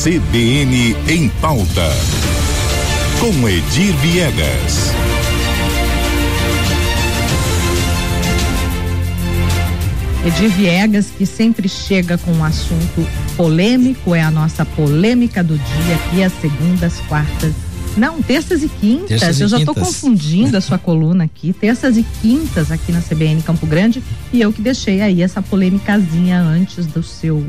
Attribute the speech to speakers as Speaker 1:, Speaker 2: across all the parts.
Speaker 1: CBN em pauta. Com Edir Viegas.
Speaker 2: Edir Viegas, que sempre chega com um assunto polêmico, é a nossa polêmica do dia, aqui às segundas, quartas. Não, terças e quintas.
Speaker 3: Terças e
Speaker 2: eu já estou confundindo a sua coluna aqui. Terças e quintas aqui na CBN Campo Grande. E eu que deixei aí essa polêmicazinha antes do seu.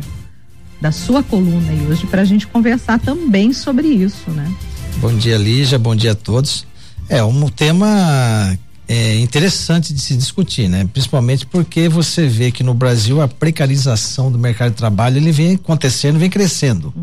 Speaker 2: Da sua coluna aí hoje, para a gente conversar também sobre isso, né?
Speaker 3: Bom dia, Lígia. Bom dia a todos. É um tema é, interessante de se discutir, né? Principalmente porque você vê que no Brasil a precarização do mercado de trabalho ele vem acontecendo, vem crescendo,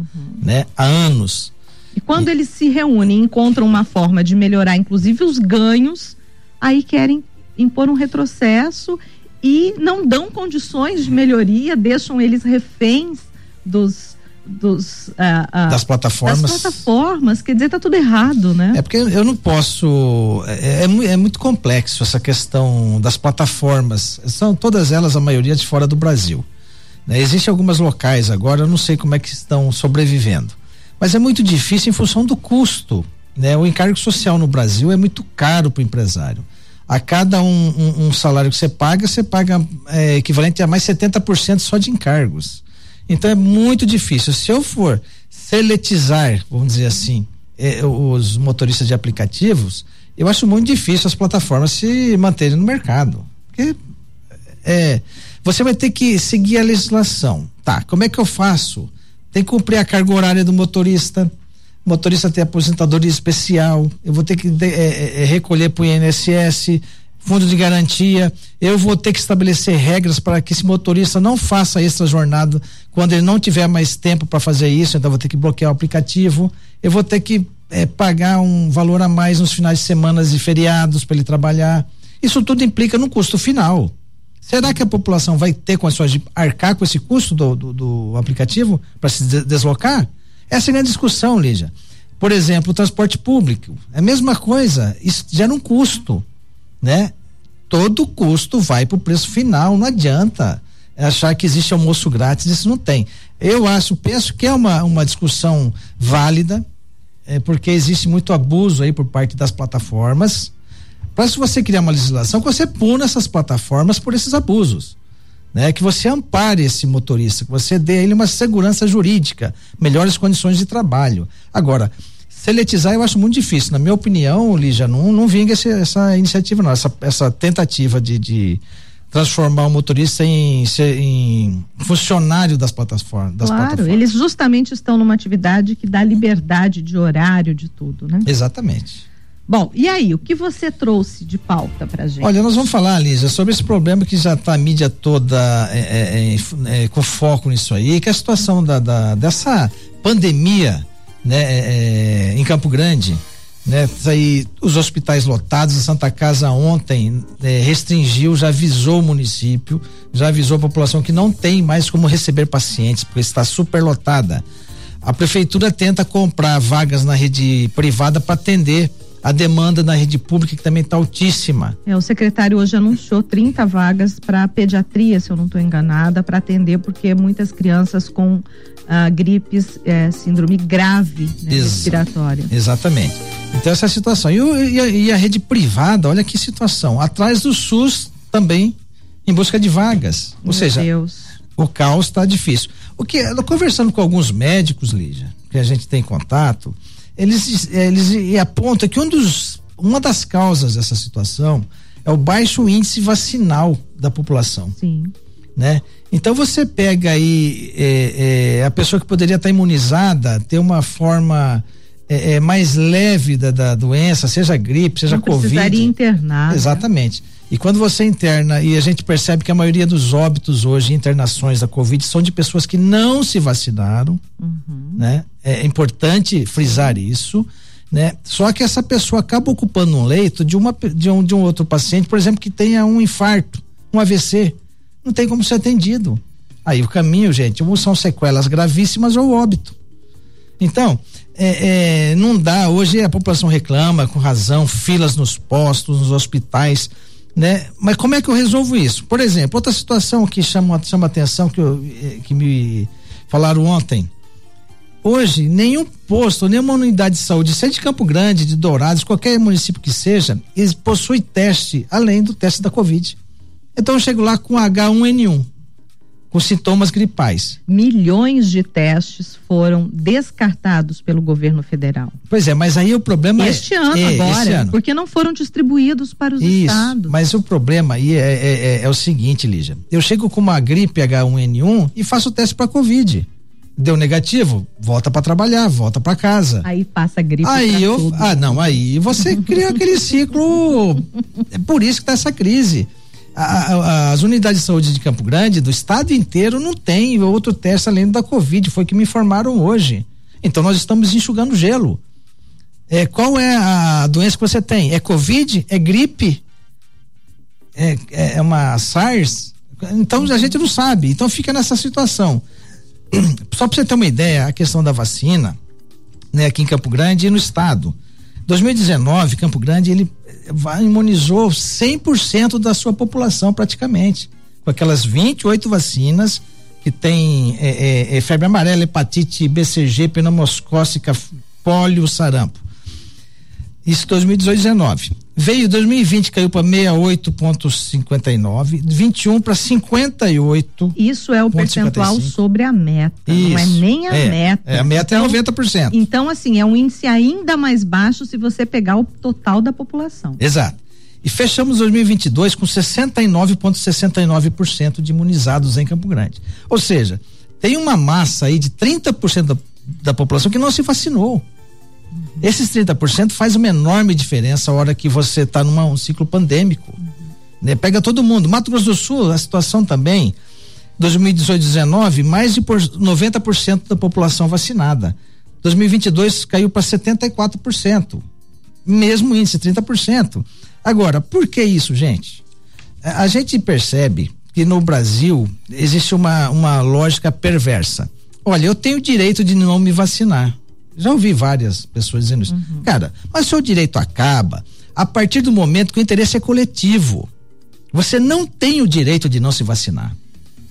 Speaker 3: né? Há anos.
Speaker 2: E quando eles se reúnem, encontram uma forma de melhorar, inclusive os ganhos, aí querem impor um retrocesso e não dão condições de melhoria, deixam eles reféns dos dos ah, ah,
Speaker 3: Das plataformas.
Speaker 2: das plataformas, quer dizer, tá tudo errado, né?
Speaker 3: É porque eu não posso. É, é, mu- é muito complexo essa questão das plataformas. São todas elas, a maioria de fora do Brasil. Né? Existem algumas locais agora, eu não sei como é que estão sobrevivendo. Mas é muito difícil em função do custo. Né? O encargo social no Brasil é muito caro para o empresário. A cada um, um- um salário que você paga, você paga é, equivalente a mais 70% só de encargos. Então é muito difícil. Se eu for seletizar, vamos dizer assim, eh, os motoristas de aplicativos, eu acho muito difícil as plataformas se manterem no mercado. Porque é, você vai ter que seguir a legislação. Tá, como é que eu faço? Tem que cumprir a carga horária do motorista. Motorista tem aposentadoria especial. Eu vou ter que de- é, é, recolher para o INSS, fundo de garantia. Eu vou ter que estabelecer regras para que esse motorista não faça extra jornada quando ele não tiver mais tempo para fazer isso. Então, vou ter que bloquear o aplicativo. Eu vou ter que é, pagar um valor a mais nos finais de semana e feriados para ele trabalhar. Isso tudo implica no custo final. Será que a população vai ter condições de arcar com esse custo do, do, do aplicativo para se de- deslocar? Essa é a minha discussão, Lígia. Por exemplo, o transporte público. É a mesma coisa, isso gera um custo, né? Todo custo vai para o preço final, não adianta achar que existe almoço grátis, isso não tem. Eu acho, penso que é uma, uma discussão válida, é, porque existe muito abuso aí por parte das plataformas. Para se você criar uma legislação, que você puna essas plataformas por esses abusos. Né? Que você ampare esse motorista, que você dê a ele uma segurança jurídica, melhores condições de trabalho. Agora, seletizar eu acho muito difícil. Na minha opinião, Lígia, não, não vinga esse- essa iniciativa, não. Essa, essa tentativa de, de transformar o motorista em, em funcionário das plataformas. Das
Speaker 2: claro,
Speaker 3: plataformas.
Speaker 2: eles justamente estão numa atividade que dá liberdade de horário, de tudo, né?
Speaker 3: Exatamente.
Speaker 2: Bom, e aí, o que você trouxe de pauta pra gente?
Speaker 3: Olha, nós vamos falar, Lígia, sobre esse problema que já está a mídia toda é, é, é, é, com foco nisso aí, que é a situação da, da- dessa pandemia né, é, é, em Campo Grande. Né, Isso aí, os hospitais lotados, a Santa Casa ontem é, restringiu, já avisou o município, já avisou a população que não tem mais como receber pacientes, porque está superlotada. A prefeitura tenta comprar vagas na rede privada para atender a demanda na rede pública, que também está altíssima.
Speaker 2: É, o secretário hoje anunciou 30 vagas para pediatria, se eu não estou enganada, para atender, porque muitas crianças com ah, gripes, eh, síndrome grave né,
Speaker 3: Exa-
Speaker 2: respiratória.
Speaker 3: Exatamente. Então essa é a situação. E, o- e a, e a rede privada, olha que situação. Atrás do SUS também em busca de vagas. Ou
Speaker 2: Meu
Speaker 3: seja,
Speaker 2: Deus.
Speaker 3: o caos está difícil. O que conversando com alguns médicos, Lígia, que a gente tem contato, eles eles apontam que um dos uma das causas dessa situação é o baixo índice vacinal da população
Speaker 2: Sim.
Speaker 3: né? Então você pega aí é, é, a pessoa que poderia estar imunizada, ter uma forma é, é, mais leve da, da doença, seja gripe, seja
Speaker 2: não precisaria
Speaker 3: covid.
Speaker 2: internar. né?
Speaker 3: E quando você interna e a gente percebe que a maioria dos óbitos hoje, internações da Covid, são de pessoas que não se vacinaram,
Speaker 2: Uhum.
Speaker 3: né? É importante frisar isso, né? Só que essa pessoa acaba ocupando um leito de uma de um, de um outro paciente, por exemplo, que tenha um infarto, um AVC, não tem como ser atendido. Aí o caminho, gente, ou são sequelas gravíssimas ou óbito. Então, é, é, não dá. Hoje a população reclama, com razão, filas nos postos, nos hospitais, né? Mas como é que eu resolvo isso? Por exemplo, outra situação que chama, chama atenção, que, eu, eh, que me falaram ontem. Hoje, nenhum posto, nenhuma unidade de saúde, seja de Campo Grande, de Dourados, qualquer município que seja, possuem teste, além do teste da Covid. Então eu chego lá com H1N1 com sintomas gripais.
Speaker 2: Milhões de testes foram descartados pelo governo federal.
Speaker 3: Pois é, mas aí o problema
Speaker 2: este é, ano é, agora, ano. porque não foram distribuídos para os Isso, estados.
Speaker 3: Mas o problema aí é, é, é, é o seguinte, Lígia. Eu chego com uma gripe H1N1 e faço o teste para Covid. Deu negativo, volta para trabalhar, volta para casa.
Speaker 2: Aí passa gripe.
Speaker 3: Aí eu, tudo. ah, não, aí você cria aquele ciclo. É por isso que tá essa crise a, a, as unidades de saúde de Campo Grande, do estado inteiro, não tem outro teste além da Covid, foi que me informaram hoje. Então nós estamos enxugando gelo. É, qual é a doença que você tem? É Covid? É gripe? É, é, é uma SARS? Então a gente não sabe. Então fica nessa situação. Só para você ter uma ideia, a questão da vacina, né, aqui em Campo Grande e no estado. 2019, Campo Grande, ele imunizou 100% da sua população praticamente, com aquelas 28 vacinas que tem é, é, é, febre amarela, hepatite BCG, pneumocócica, pólio, sarampo. Isso 2018 19. Veio 2020 caiu para 68.59, 21 para 58.
Speaker 2: Isso é o percentual 55. sobre a meta, Isso. não é nem a é, meta.
Speaker 3: É, a meta é então, é 90%.
Speaker 2: Então assim, é um índice ainda mais baixo se você pegar o total da população.
Speaker 3: Exato. E fechamos 2022 com 69,69% de imunizados em Campo Grande. Ou seja, tem uma massa aí de 30% da, da população que não se vacinou. Esses 30% faz uma enorme diferença a hora que você está num um ciclo pandêmico. Né? Pega todo mundo. Mato Grosso do Sul, a situação também. 2018 19 mais de 90% da população vacinada. 2022 caiu para 74%. Mesmo índice, 30%. Agora, por que isso, gente? A gente percebe que no Brasil existe uma, uma lógica perversa. Olha, eu tenho o direito de não me vacinar. Já ouvi várias pessoas dizendo isso. Uhum. Cara, mas seu direito acaba a partir do momento que o interesse é coletivo. Você não tem o direito de não se vacinar.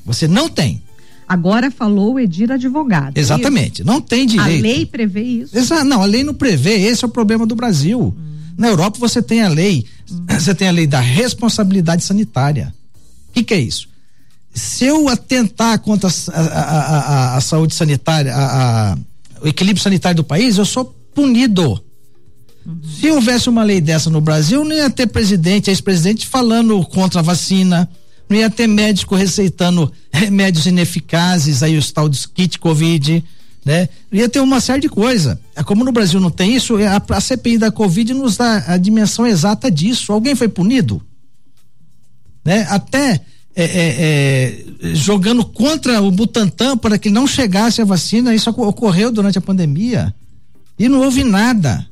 Speaker 3: Você não tem.
Speaker 2: Agora falou o Edir advogado.
Speaker 3: Exatamente, isso. não tem direito.
Speaker 2: A lei prevê isso.
Speaker 3: Exato, não, a lei não prevê, esse é o problema do Brasil. Hum. Na Europa você tem a lei, hum. você tem a lei da responsabilidade sanitária. O que, que é isso? Se eu atentar contra a, a, a, a saúde sanitária, a, o equilíbrio sanitário do país, eu sou punido. Uhum. Se houvesse uma lei dessa no Brasil, não ia ter presidente, ex-presidente falando contra a vacina, não ia ter médico receitando remédios ineficazes, aí os tal dos kit Covid, né? Ia ter uma série de coisa. É como no Brasil não tem isso, a, a CPI da Covid nos dá a dimensão exata disso. Alguém foi punido? Né? Até é, é, é, jogando contra o Butantan para que não chegasse a vacina. Isso ocorreu durante a pandemia e não houve nada.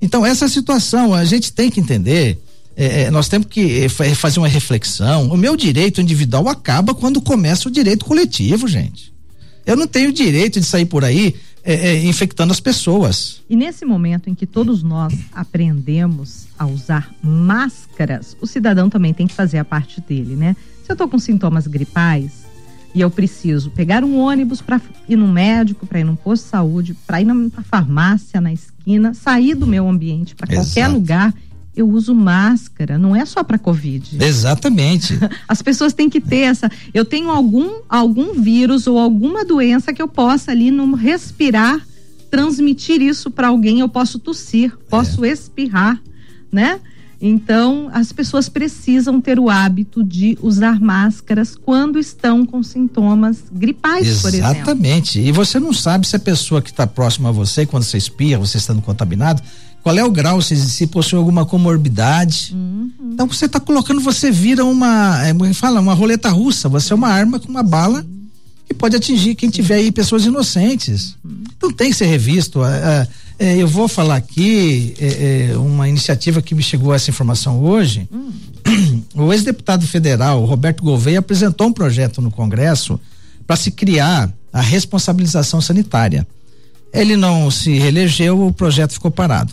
Speaker 3: Então, essa situação a gente tem que entender. É, é, nós temos que é, fazer uma reflexão. O meu direito individual acaba quando começa o direito coletivo, gente. Eu não tenho direito de sair por aí é, é, infectando as pessoas.
Speaker 2: E nesse momento em que todos nós aprendemos a usar máscaras, o cidadão também tem que fazer a parte dele, né? Se eu estou com sintomas gripais e eu preciso pegar um ônibus para ir no médico, para ir num posto de saúde, para ir na farmácia na esquina, sair do meu ambiente para qualquer lugar, eu uso máscara, não é só para covid.
Speaker 3: Exatamente.
Speaker 2: As pessoas têm que ter essa, eu tenho algum algum vírus ou alguma doença que eu possa ali no respirar transmitir isso para alguém, eu posso tossir, posso é. espirrar, né? Então, as pessoas precisam ter o hábito de usar máscaras quando estão com sintomas gripais,
Speaker 3: Exatamente.
Speaker 2: por exemplo.
Speaker 3: Exatamente. E você não sabe se a pessoa que está próxima a você, quando você espirra, você estando contaminado, qual é o grau, se, se possui alguma comorbidade. Uhum. Então, você está colocando, você vira uma, é, fala, uma roleta russa. Você é uma arma com uma bala que pode atingir quem tiver aí pessoas inocentes. Uhum. Então, tem que ser revisto. É, é, eu vou falar aqui é, é, uma iniciativa que me chegou essa informação hoje. Hum. O ex-deputado federal Roberto Gouveia apresentou um projeto no Congresso para se criar a responsabilização sanitária. Ele não se reelegeu, o projeto ficou parado.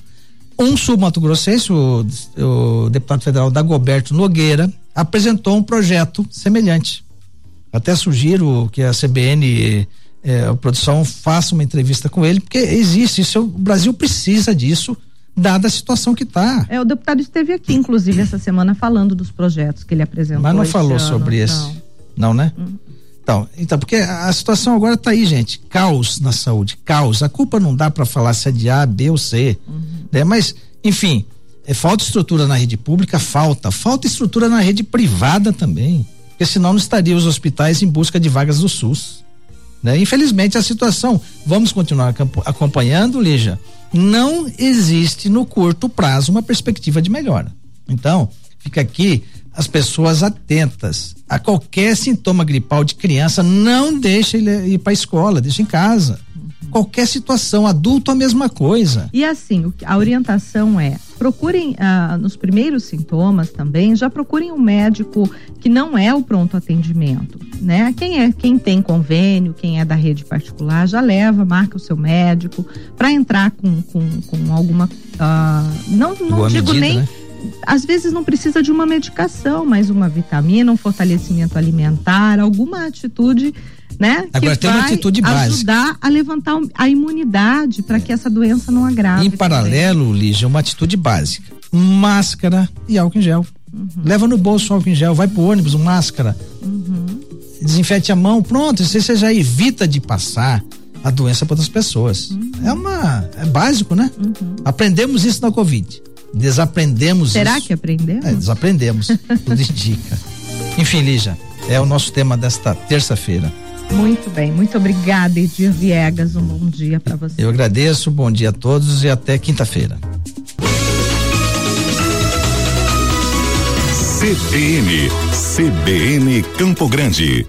Speaker 3: Um sul-mato grossense, o, o deputado federal Dagoberto Nogueira, apresentou um projeto semelhante. Até sugiro que a CBN é, a produção faça uma entrevista com ele, porque existe isso, o Brasil precisa disso, dada a situação que está.
Speaker 2: É, o deputado esteve aqui, inclusive, essa semana falando dos projetos que ele apresentou.
Speaker 3: Mas não falou ano, sobre esse. Não, não né? Hum. Então, então, porque a situação agora está aí, gente. Caos na saúde, caos. A culpa não dá para falar se é de A, B ou C. Uhum. Né? Mas, enfim, é, falta estrutura na rede pública, falta. Falta estrutura na rede privada também. Porque senão não estariam os hospitais em busca de vagas do SUS. Né? Infelizmente a situação, vamos continuar acompanhando, Lígia, não existe no curto prazo uma perspectiva de melhora. Então, fica aqui as pessoas atentas a qualquer sintoma gripal de criança, não deixe ele ir para a escola, deixa em casa. Qualquer situação, adulto a mesma coisa.
Speaker 2: E assim, a orientação é: procurem ah, nos primeiros sintomas também, já procurem um médico que não é o pronto atendimento, né? Quem é, quem tem convênio, quem é da rede particular, já leva, marca o seu médico para entrar com, com, com alguma, ah, não, não digo medida, nem né? Às vezes não precisa de uma medicação, mas uma vitamina, um fortalecimento alimentar, alguma atitude né?
Speaker 3: Agora
Speaker 2: que
Speaker 3: tem uma atitude básica.
Speaker 2: ajudar a levantar a imunidade para que essa doença não agrave.
Speaker 3: Em paralelo, Lígia, uma atitude básica: máscara e álcool em gel. Uhum. Leva no bolso o álcool em gel, vai pro ônibus, máscara. Uhum. Desinfete a mão, pronto, você já evita de passar a doença para outras pessoas. Uhum. É uma é básico, né? Uhum. Aprendemos isso na Covid. Desaprendemos
Speaker 2: Será
Speaker 3: isso.
Speaker 2: que aprendemos?
Speaker 3: É, desaprendemos. Tudo indica. Enfim, Lígia, é o nosso tema desta terça-feira.
Speaker 2: Muito bem, muito obrigada, Edir Viegas. Um bom dia para você.
Speaker 3: Eu agradeço, bom dia a todos e até quinta-feira.
Speaker 1: CBN, CBN Campo Grande.